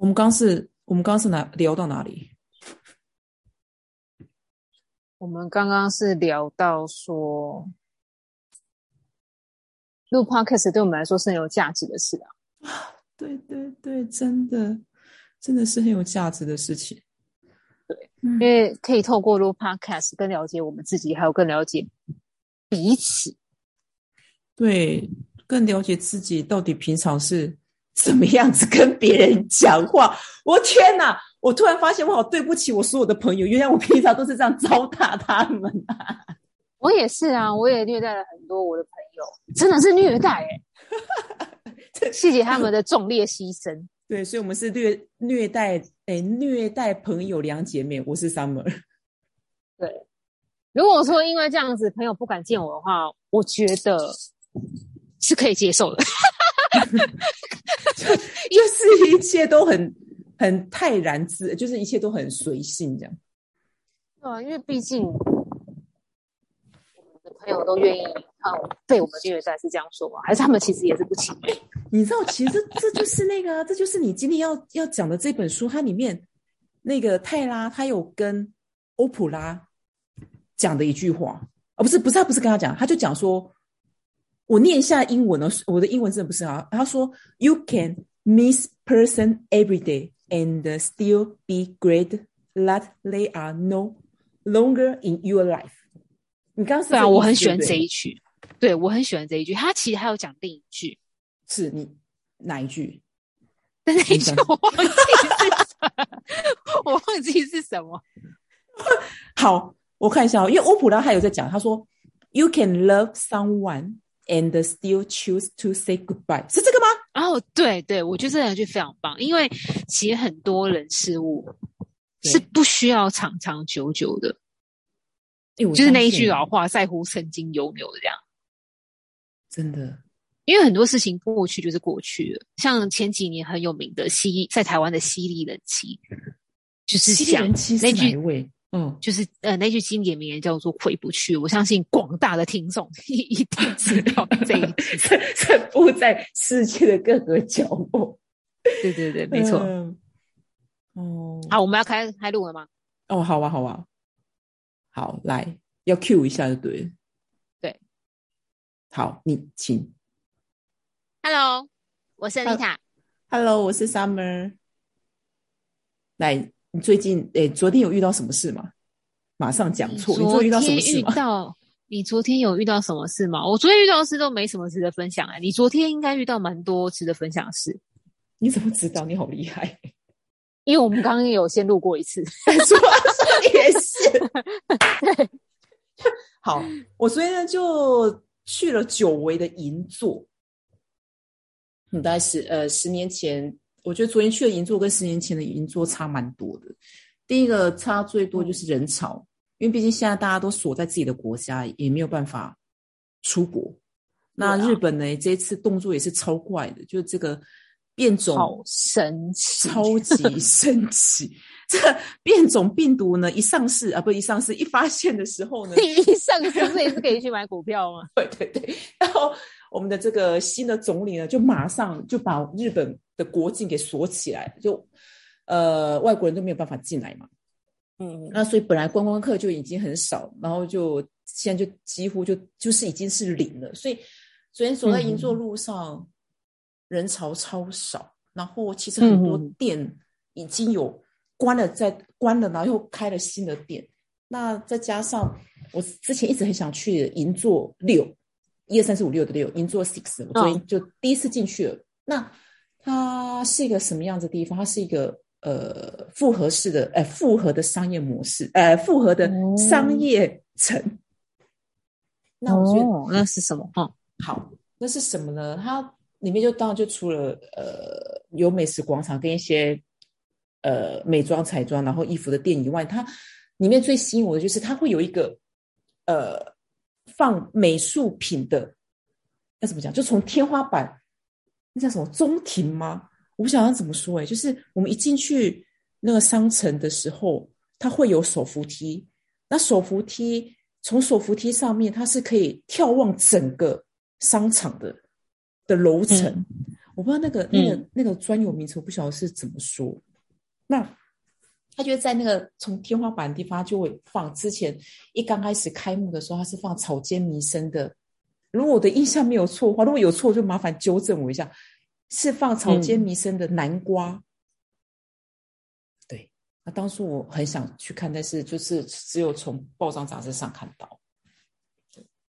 我们刚是，我们刚是哪聊到哪里？我们刚刚是聊到说，录 podcast 对我们来说是很有价值的事啊。对对对，真的，真的是很有价值的事情。对，因为可以透过录 podcast 更了解我们自己，还有更了解彼此。对，更了解自己到底平常是怎么样子跟别人讲话。我天哪！我突然发现我好对不起我所有的朋友，原来我平常都是这样糟蹋他们啊！我也是啊，我也虐待了很多我的朋友，真的是虐待哎！谢谢他们的壮烈牺牲。对，所以我们是虐虐待哎虐待朋友两姐妹。我是 Summer。对，如果说因为这样子朋友不敢见我的话，我觉得是可以接受的。就是一切都很。很泰然自，就是一切都很随性这样。对啊，因为毕竟我们的朋友都愿意啊被我们虐待，是这样说吗？还是他们其实也是不情愿？你知道，其实这就是那个，这就是你今天要要讲的这本书，它里面那个泰拉，他有跟欧普拉讲的一句话啊，不是，不是，他不是跟他讲，他就讲说，我念一下英文哦，我的英文真的不是好。他说：“You can miss person every day。” And still be great that they are no longer in your life。你刚刚是啊，我很喜欢这一句，对我很喜欢这一句。他其实还有讲另一句，是你哪一句？但那一句我忘记是，我忘记是什么。好，我看一下，因为欧普拉还有在讲，他说：“You can love someone and still choose to say goodbye。”是这个吗？哦，对对，我觉得这两句非常棒，因为其实很多人事物是不需要长长久久的，就是那一句老话，在乎曾经拥有的这样。真的，因为很多事情过去就是过去了，像前几年很有名的西在台湾的犀利人妻，就是讲那句。嗯，就是呃，那句经典名言叫做“回不去”。我相信广大的听众一定知道 这一句，散布在世界的各个角落。对对对，没错。哦，好，我们要开开录了吗？哦，好啊，好啊，好，来，要 Q 一下就对。对，好，你请。Hello，我是 Lita。Hello，我是 Summer。来。你最近诶，昨天有遇到什么事吗？马上讲错。你昨天遇到什么事吗？你昨天有遇到什么事吗？我昨天遇到的事都没什么值得分享啊。你昨天应该遇到蛮多值得分享的事。你怎么知道？你好厉害！因为我们刚刚有先录过一次，说也是。对，好，我昨天呢就去了久违的银座。大概是呃十年前。我觉得昨天去的银座跟十年前的银座差蛮多的。第一个差最多就是人潮，因为毕竟现在大家都锁在自己的国家，也没有办法出国。那日本呢，这次动作也是超怪的，就是这个变种神奇，超级 神奇。这变种病毒呢，一上市啊，不一上市，一发现的时候呢，一上市所以是可以去买股票吗？对对对，然后。我们的这个新的总理呢，就马上就把日本的国境给锁起来，就呃外国人都没有办法进来嘛。嗯，那所以本来观光客就已经很少，然后就现在就几乎就就是已经是零了。所以昨天走在银座路上，人潮超少，然后其实很多店已经有关了，在关了，然后又开了新的店。那再加上我之前一直很想去银座六。一二三四五六的六，银座 six，我昨天就第一次进去了。那它是一个什么样子的地方？它是一个呃复合式的，呃复合的商业模式，呃复合的商业城。那我觉得那是什么？嗯，好，那是什么呢？它里面就当然就除了呃有美食广场跟一些呃美妆彩妆然后衣服的店以外，它里面最吸引我的就是它会有一个呃。放美术品的，要怎么讲？就从天花板，那叫什么中庭吗？我不晓得怎么说。哎，就是我们一进去那个商城的时候，它会有手扶梯。那手扶梯从手扶梯上面，它是可以眺望整个商场的的楼层。我不知道那个那个那个专有名词，我不晓得是怎么说。那他就在那个从天花板的地方就会放。之前一刚开始开幕的时候，他是放草间弥生的。如果我的印象没有错的话，如果有错就麻烦纠正我一下。是放草间弥生的南瓜。对，那当初我很想去看，但是就是只有从报章杂志上看到。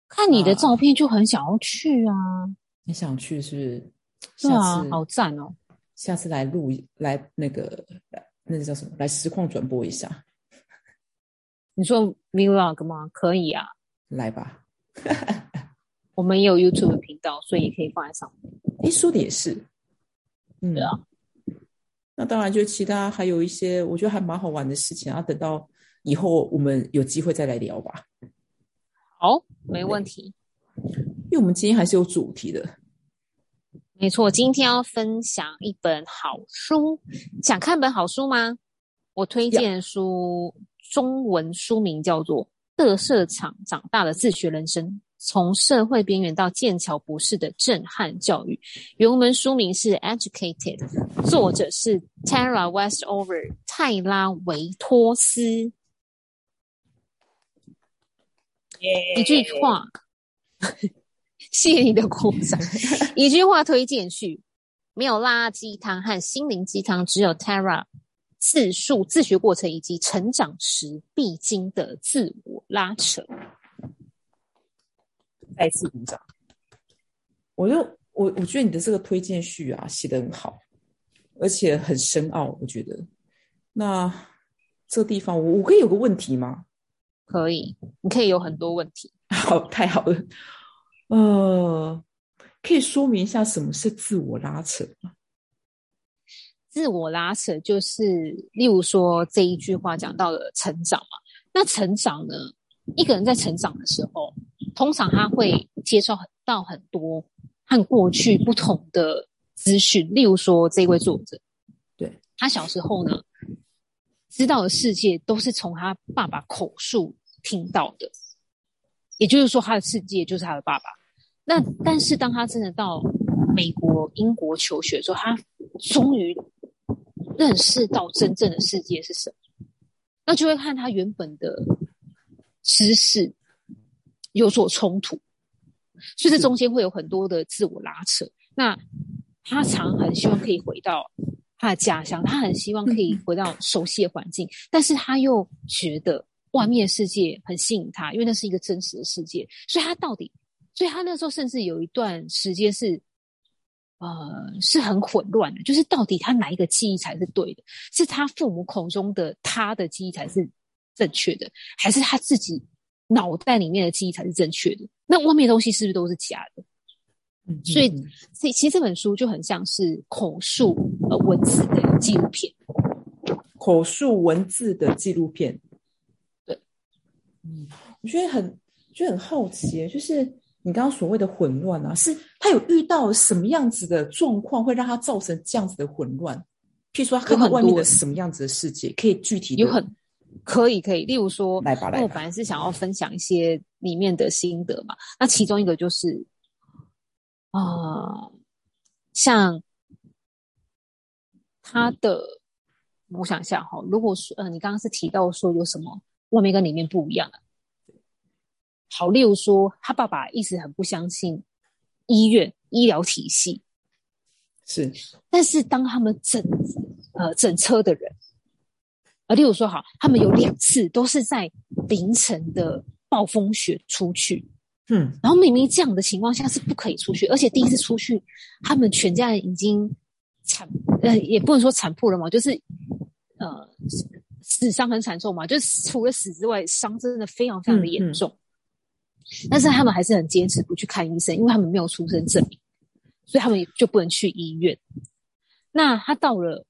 看你的照片就很想要去啊！你想去是不是？对啊，好赞哦！下次来录来那个那个叫什么？来实况转播一下。你说 vlog 吗？可以啊，来吧。我们也有 YouTube 频道，所以也可以放在上面。哎，说的也是。嗯，对啊。那当然，就其他还有一些我觉得还蛮好玩的事情啊。等到以后我们有机会再来聊吧。好，没问题。因为我们今天还是有主题的。没错，今天要分享一本好书。想看本好书吗？我推荐书，中文书名叫做《乐色场长大的自学人生》，从社会边缘到剑桥博士的震撼教育。原文书名是《Educated》，作者是 Tara Westover 泰拉维托斯。一句话。谢谢你的鼓掌。一句话推荐去：没有垃圾汤和心灵鸡汤，只有 Tara 自述自学过程以及成长时必经的自我拉扯。再次鼓掌。我就我我觉得你的这个推荐序啊写的很好，而且很深奥。我觉得那这个地方我我可以有个问题吗？可以，你可以有很多问题。好，太好了。呃，可以说明一下什么是自我拉扯吗？自我拉扯就是，例如说这一句话讲到了成长嘛。那成长呢，一个人在成长的时候，通常他会接受到很多和过去不同的资讯。例如说，这位作者，对他小时候呢，知道的世界都是从他爸爸口述听到的，也就是说，他的世界就是他的爸爸。那但是当他真的到美国、英国求学之后，他终于认识到真正的世界是什么，那就会看他原本的知识有所冲突，所以这中间会有很多的自我拉扯。那他常很希望可以回到他的家乡，他很希望可以回到熟悉的环境，但是他又觉得外面的世界很吸引他，因为那是一个真实的世界，所以他到底。所以他那时候甚至有一段时间是，呃，是很混乱的，就是到底他哪一个记忆才是对的？是他父母口中的他的记忆才是正确的，还是他自己脑袋里面的记忆才是正确的？那外面的东西是不是都是假的？所以，这其实这本书就很像是口述呃文字的纪录片，口述文字的纪录片。对，嗯，我觉得很，就很好奇，就是。你刚刚所谓的混乱啊，是他有遇到什么样子的状况，会让他造成这样子的混乱？譬如说，他看到外面的什么样子的世界，可以具体有很可以可以，例如说，来吧来吧。我本来是想要分享一些里面的心得嘛，那其中一个就是啊，像他的，我想一下哈，如果说呃，你刚刚是提到说有什么外面跟里面不一样啊？好，例如说，他爸爸一直很不相信医院医疗体系，是。但是当他们整呃整车的人，呃，例如说，好，他们有两次都是在凌晨的暴风雪出去，嗯，然后明明这样的情况下是不可以出去，而且第一次出去，他们全家人已经惨，呃，也不能说惨破了嘛，就是呃死伤很惨重嘛，就是除了死之外，伤真的非常非常的严重。但是他们还是很坚持不去看医生，因为他们没有出生证明，所以他们就不能去医院。那他到了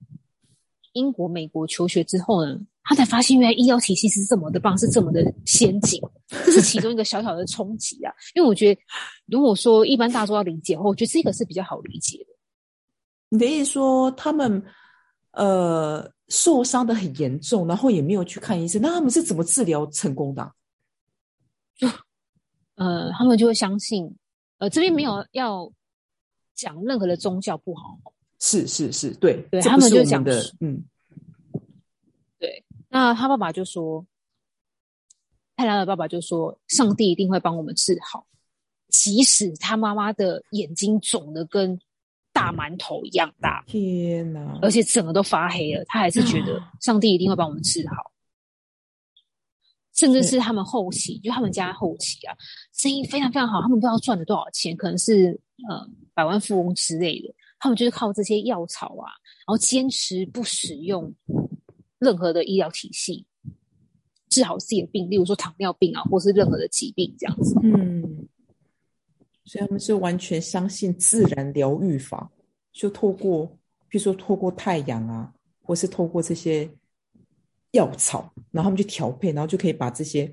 英国、美国求学之后呢，他才发现原来医疗体系是这么的棒，是这么的先进。这是其中一个小小的冲击啊！因为我觉得，如果说一般大众要理解的话，我觉得这个是比较好理解的。你的意思说，他们呃受伤的很严重，然后也没有去看医生，那他们是怎么治疗成功的？就 呃，他们就会相信，呃，这边没有要讲任何的宗教不好。是是是，对对，他们就讲的，嗯，对。那他爸爸就说，泰拉的爸爸就说，上帝一定会帮我们治好，即使他妈妈的眼睛肿的跟大馒头一样大，天哪！而且整个都发黑了，他还是觉得 上帝一定会帮我们治好。甚至是他们后期，就他们家后期啊，生意非常非常好，他们不知道赚了多少钱，可能是呃百万富翁之类的。他们就是靠这些药草啊，然后坚持不使用任何的医疗体系，治好自己的病，例如说糖尿病啊，或是任何的疾病这样子。嗯，所以他们是完全相信自然疗愈法，就透过，比如说透过太阳啊，或是透过这些。药草，然后他们去调配，然后就可以把这些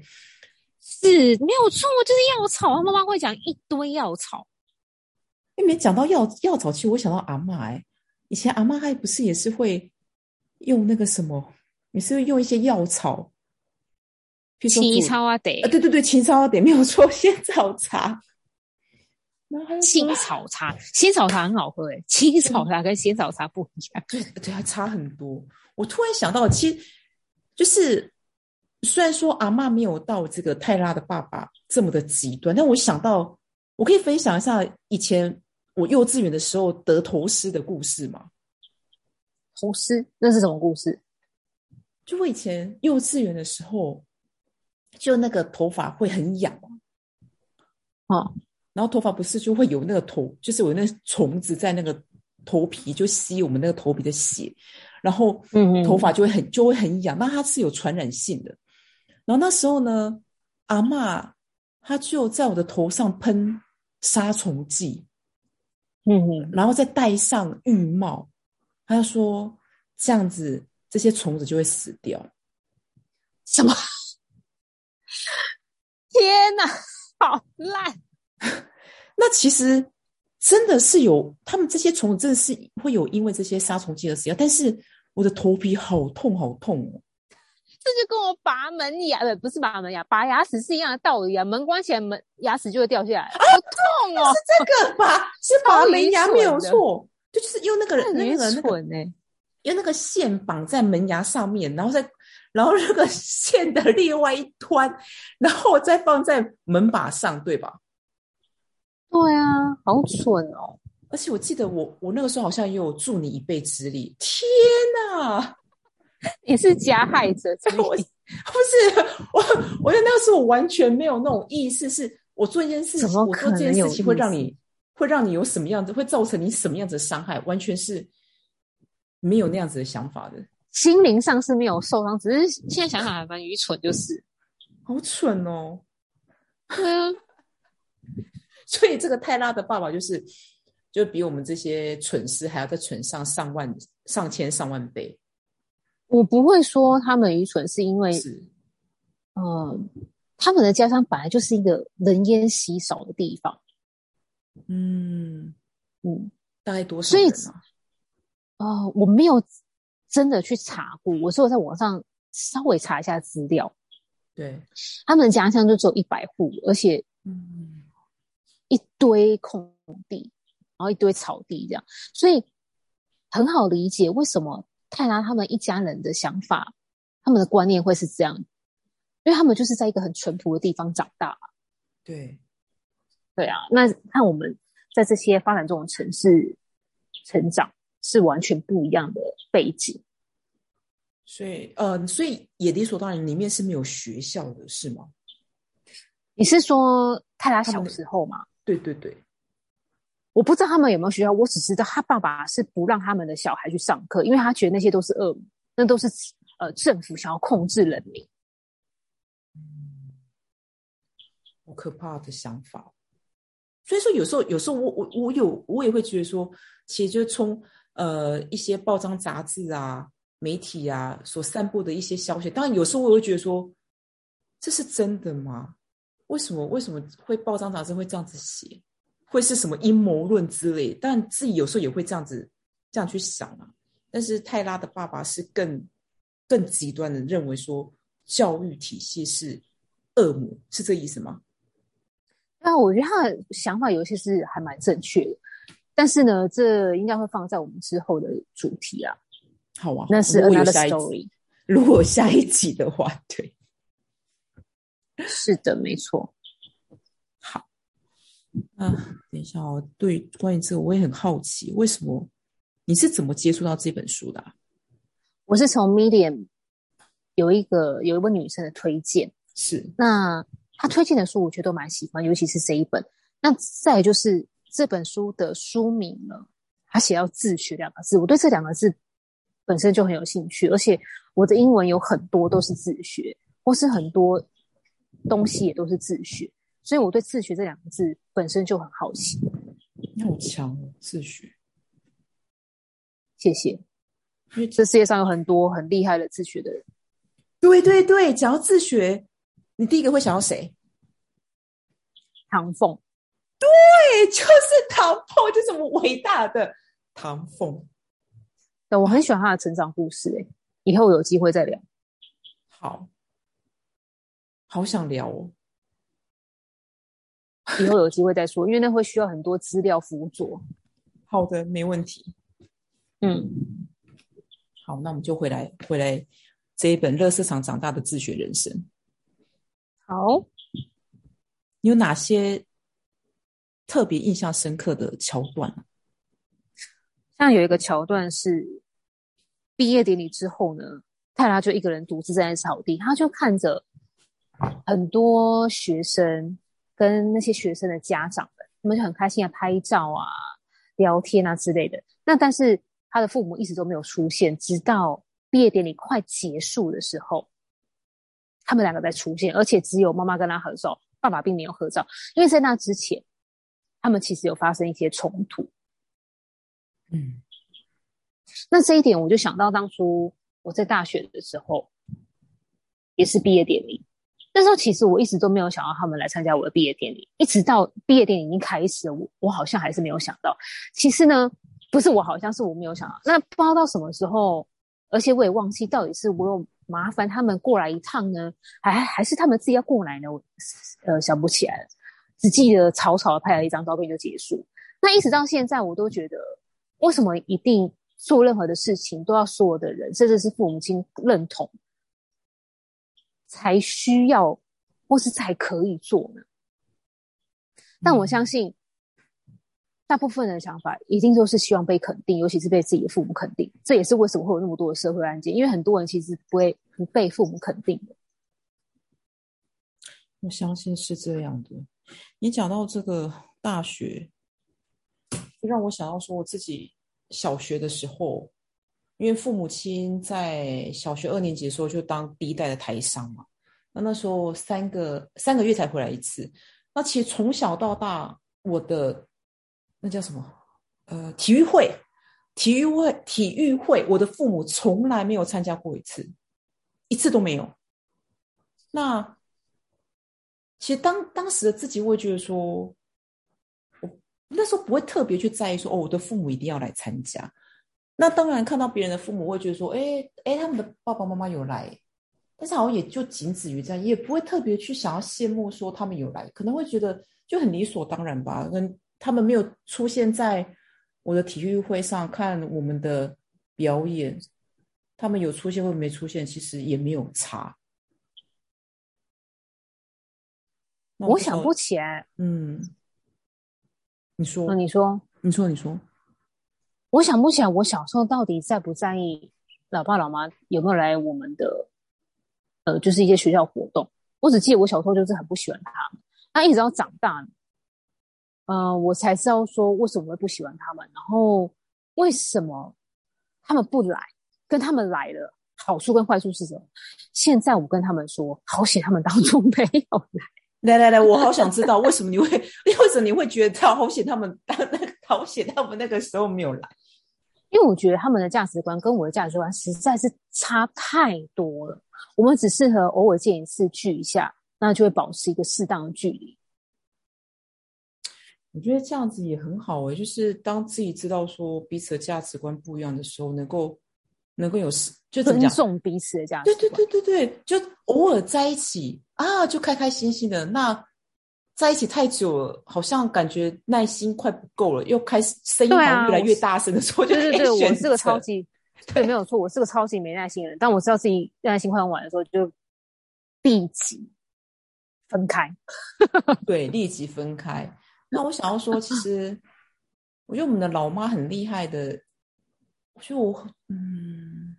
是没有错，就是药草。他妈妈会讲一堆药草，因为讲到药药草，其实我想到阿妈哎，以前阿妈还不是也是会用那个什么，也是会用一些药草，比如说青草啊得啊，对对对，青草啊得没有错，仙草茶，青草茶，仙草茶很好喝哎，青草茶跟仙草茶不一样，对对，还差很多。我突然想到，其实。就是虽然说阿妈没有到这个泰拉的爸爸这么的极端，但我想到我可以分享一下以前我幼稚园的时候得头虱的故事嘛。头虱那是什么故事？就我以前幼稚园的时候，就那个头发会很痒啊，然后头发不是就会有那个头，就是有那虫子在那个头皮就吸我们那个头皮的血。然后，嗯，头发就会很就会很痒，那它是有传染性的。然后那时候呢，阿妈她就在我的头上喷杀虫剂，嗯哼，然后再戴上浴帽，他就说这样子这些虫子就会死掉。什么？天哪，好烂！那其实真的是有，他们这些虫子真的是会有因为这些杀虫剂而死掉，但是。我的头皮好痛，好痛哦！这就跟我拔门牙，不不是拔门牙，拔牙齿是一样的道理啊。门关起来，门牙齿就会掉下来，好痛哦！是这个拔，是拔门牙没有错，就是用那个那个那个用那个线绑在门牙上面，然后再然后那个线的另外一端，然后再放在门把上，对吧？对啊，好蠢哦！而且我记得我我那个时候好像也有助你一臂之力，天哪！你是加害者，我 不是我，我觉得那个时候我完全没有那种意识，是我做一件事情，我做这件事情会让你会让你有什么样子，会造成你什么样子的伤害，完全是没有那样子的想法的。心灵上是没有受伤，只是现在想想还蛮愚蠢，就是好蠢哦。对啊，所以这个泰拉的爸爸就是。就比我们这些蠢事还要再蠢上上万、上千、上万倍。我不会说他们愚蠢，是因为，嗯，他们的家乡本来就是一个人烟稀少的地方。嗯嗯，大概多少？所以，哦，我没有真的去查过，我是我在网上稍微查一下资料。对，他们的家乡就只有一百户，而且，嗯，一堆空地。然后一堆草地这样，所以很好理解为什么泰拉他们一家人的想法，他们的观念会是这样，因为他们就是在一个很淳朴的地方长大。对，对啊，那看我们在这些发展中的城市成长，是完全不一样的背景。所以，呃，所以也理所当然，里面是没有学校的是吗？你是说泰拉小时候吗？对对对。我不知道他们有没有学校，我只知道他爸爸是不让他们的小孩去上课，因为他觉得那些都是恶，那都是呃政府想要控制人民。嗯，好可怕的想法。所以说，有时候，有时候我我我有我也会觉得说，其实就从呃一些报章杂志啊、媒体啊所散布的一些消息，当然有时候我会觉得说，这是真的吗？为什么为什么会报章杂志会这样子写？会是什么阴谋论之类？但自己有时候也会这样子这样去想啊。但是泰拉的爸爸是更更极端的，认为说教育体系是恶魔，是这意思吗？那我觉得他的想法有些是还蛮正确的，但是呢，这应该会放在我们之后的主题啊。好啊，那是 another story。如果下一集的话，对，是的，没错。好，啊，等一下哦。对，关于这个我也很好奇，为什么你是怎么接触到这本书的？我是从 Medium 有一个有一位女生的推荐，是那她推荐的书，我觉得都蛮喜欢，尤其是这一本。那再就是这本书的书名呢，它写到自学两个字，我对这两个字本身就很有兴趣，而且我的英文有很多都是自学，或是很多东西也都是自学，所以我对自学这两个字本身就很好奇。你好强哦，自学，谢谢，因为这世界上有很多很厉害的自学的人。对对对，讲到自学，你第一个会想到谁？唐凤。对，就是唐凤，就是我们伟大的唐凤。对，我很喜欢他的成长故事。哎，以后有机会再聊。好，好想聊哦。以后有机会再说，因为那会需要很多资料辅佐。好的，没问题。嗯，好，那我们就回来回来这一本《乐色场长大的自学人生》。好，有哪些？特别印象深刻的桥段，像有一个桥段是毕业典礼之后呢，泰拉就一个人独自站在草地，他就看着很多学生跟那些学生的家长们，他们就很开心啊拍照啊、聊天啊之类的。那但是他的父母一直都没有出现，直到毕业典礼快结束的时候，他们两个才出现，而且只有妈妈跟他合照，爸爸并没有合照，因为在那之前。他们其实有发生一些冲突，嗯，那这一点我就想到当初我在大学的时候，也是毕业典礼，那时候其实我一直都没有想到他们来参加我的毕业典礼，一直到毕业典礼已经开始了，我我好像还是没有想到。其实呢，不是我好像是我没有想到，那不知道到什么时候，而且我也忘记到底是我有麻烦他们过来一趟呢，还还是他们自己要过来呢？我呃想不起来了。只记得草草的拍了一张照片就结束。那一直到现在，我都觉得，为什么一定做任何的事情都要所有的人，甚至是父母亲认同，才需要或是才可以做呢？但我相信，大部分人的想法一定都是希望被肯定，尤其是被自己的父母肯定。这也是为什么会有那么多的社会案件，因为很多人其实不会不被父母肯定的。我相信是这样的。你讲到这个大学，就让我想到说，我自己小学的时候，因为父母亲在小学二年级的时候就当第一代的台商嘛，那那时候三个三个月才回来一次。那其实从小到大，我的那叫什么？呃，体育会，体育会，体育会，我的父母从来没有参加过一次，一次都没有。那。其实当当时的自己会觉得说，我那时候不会特别去在意说，哦，我的父母一定要来参加。那当然看到别人的父母会觉得说，哎哎，他们的爸爸妈妈有来，但是好像也就仅止于这样，也不会特别去想要羡慕说他们有来，可能会觉得就很理所当然吧。跟他们没有出现在我的体育会上看我们的表演，他们有出现或没出现，其实也没有差。我想不起来。嗯，你说，你说，你说，你说，我想不起来，我小时候到底在不在意老爸老妈有没有来我们的，呃，就是一些学校活动。我只记得我小时候就是很不喜欢他们。他一直到长大，嗯，我才知道说为什么会不喜欢他们，然后为什么他们不来，跟他们来了好处跟坏处是什么？现在我跟他们说，好险他们当初没有来。来来来，我好想知道 为什么你会，为什么你会觉得好险他们当那个好险他们那个时候没有来？因为我觉得他们的价值观跟我的价值观实在是差太多了。我们只适合偶尔见一次聚一下，那就会保持一个适当的距离。我觉得这样子也很好诶，就是当自己知道说彼此的价值观不一样的时候，能够能够有就尊重彼此的价值观。对对对对对，就偶尔在一起。啊，就开开心心的。那在一起太久了，好像感觉耐心快不够了，又开始声音越来越大声的时候，就对对对，我是个超级对，没有错，我是个超级没耐心的人。但我知道自己耐心快用完的时候，就立即分开。对，立即分开。那我想要说，其实我觉得我们的老妈很厉害的。我觉得我嗯，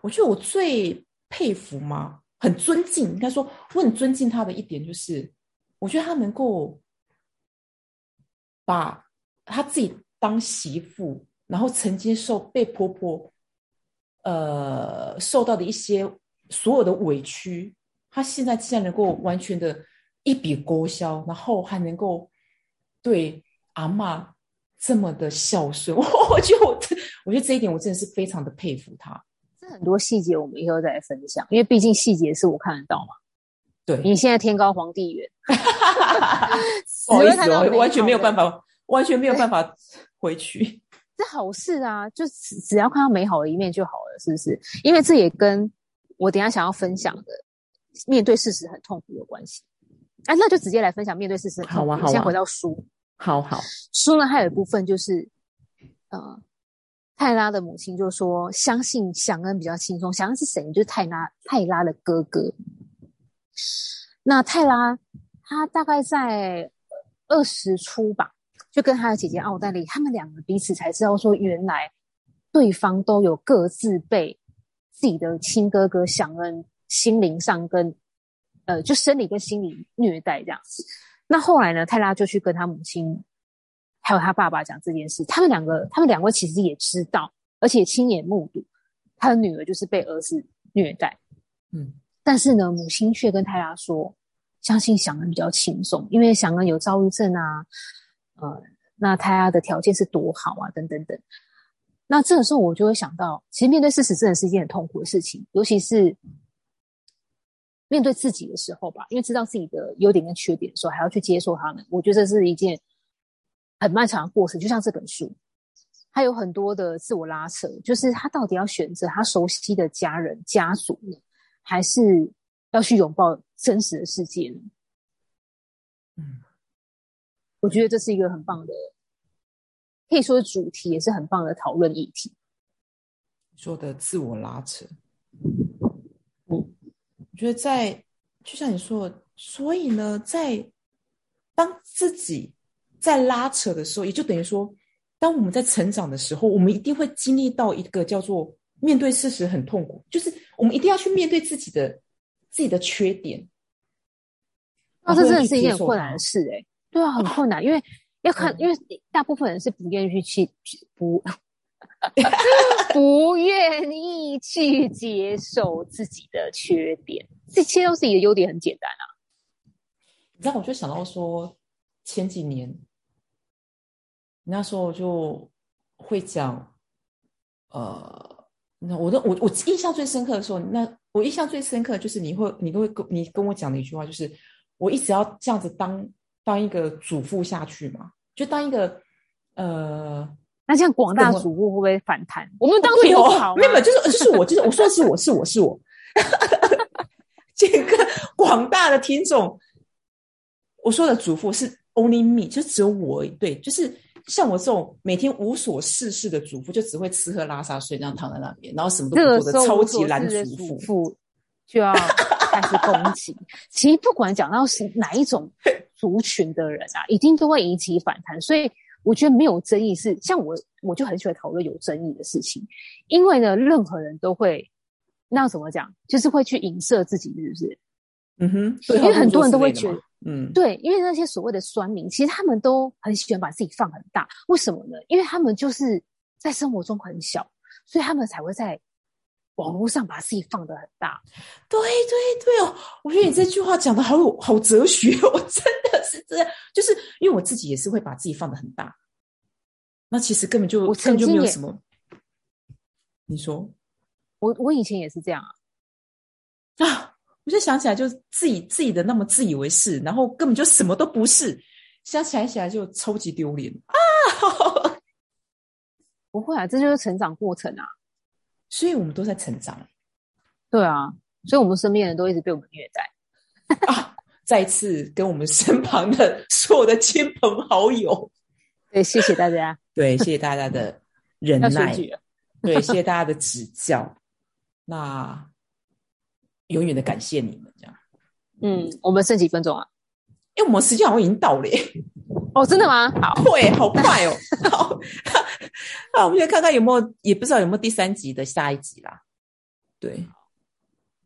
我觉得我最佩服吗？很尊敬，应该说我很尊敬她的一点就是，我觉得她能够把她自己当媳妇，然后曾经受被婆婆呃受到的一些所有的委屈，她现在竟然能够完全的一笔勾销，然后还能够对阿妈。这么的孝顺，我觉得我，我觉得这一点我真的是非常的佩服他。这很多细节我们以后再来分享，因为毕竟细节是我看得到嘛。对，你现在天高皇帝远，不好意思，我完全没有办法，完全没有办法回去。这好事啊，就只只要看到美好的一面就好了，是不是？因为这也跟我等下想要分享的面对事实很痛苦有关系。哎，那就直接来分享面对事实。好啊，好啊。先回到书。好好书呢，还有一部分就是，呃，泰拉的母亲就说相信祥恩比较轻松。祥恩是谁？就是泰拉泰拉的哥哥。那泰拉他大概在二十出吧，就跟他的姐姐奥黛丽，他们两个彼此才知道说，原来对方都有各自被自己的亲哥哥祥恩心灵上跟呃，就生理跟心理虐待这样子。那后来呢？泰拉就去跟他母亲，还有他爸爸讲这件事。他们两个，他们两位其实也知道，而且亲眼目睹他的女儿就是被儿子虐待。嗯，但是呢，母亲却跟泰拉说，相信祥恩比较轻松，因为祥恩有躁郁症啊，呃，那泰拉的条件是多好啊，等等等。那这个时候我就会想到，其实面对事实真的是一件很痛苦的事情，尤其是。面对自己的时候吧，因为知道自己的优点跟缺点的时候，还要去接受他们，我觉得这是一件很漫长的过程。就像这本书，它有很多的自我拉扯，就是他到底要选择他熟悉的家人、家族，还是要去拥抱真实的世界呢？嗯，我觉得这是一个很棒的，可以说主题，也是很棒的讨论议题。说的自我拉扯。我觉得在，就像你说，所以呢，在当自己在拉扯的时候，也就等于说，当我们在成长的时候，我们一定会经历到一个叫做面对事实很痛苦，就是我们一定要去面对自己的自己的缺点。啊，这真的是一件很困难的事，哎，对啊，很困难，因为要看，因为大部分人是不愿意去去不。不愿意去接受自己的缺点，这切都是一个优点，很简单啊。你知道，我就想到说，前几年那时候就会讲，呃，那我的我我印象最深刻的时候，那我印象最深刻就是你会你都会跟你跟我讲的一句话，就是我一直要这样子当当一个主妇下去嘛，就当一个呃。那像广大主妇会不会反弹？我们当初有好，没有，就是就是我，就是我说的是我是我是我，这个广大的听众，我说的主妇是 only me，就只有我，对，就是像我这种每天无所事事的主妇，就只会吃喝拉撒睡，这样躺在那边，然后什么都不做的超级懒主妇，就要开始攻击。其实不管讲到是哪一种族群的人啊，一定都会引起反弹，所以。我觉得没有争议是像我，我就很喜欢讨论有争议的事情，因为呢，任何人都会那怎么讲，就是会去影射自己，是不是？嗯哼，因为很多人都会觉得，嗯，对，因为那些所谓的酸民，其实他们都很喜欢把自己放很大，为什么呢？因为他们就是在生活中很小，所以他们才会在。网络上把自己放得很大，对对对哦！我觉得你这句话讲的好有好哲学我，真的是这样。就是因为我自己也是会把自己放得很大，那其实根本就根本就没有什么。你说，我我以前也是这样啊！啊，我就想起来，就自己自己的那么自以为是，然后根本就什么都不是，想起来起来就超级丢脸啊！不会啊，这就是成长过程啊。所以我们都在成长，对啊，所以我们身边人都一直被我们虐待啊！再次跟我们身旁的所有的亲朋好友，对，谢谢大家，对，谢谢大家的忍耐，对，谢谢大家的指教，那永远的感谢你们，这样。嗯，我们剩几分钟啊？因为我们时间好像已经到了耶。哦，真的吗？好，会，好快哦。好，那我们先看看有没有，也不知道有没有第三集的下一集啦。对，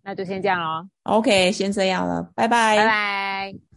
那就先这样喽。OK，先这样了，拜拜，拜拜。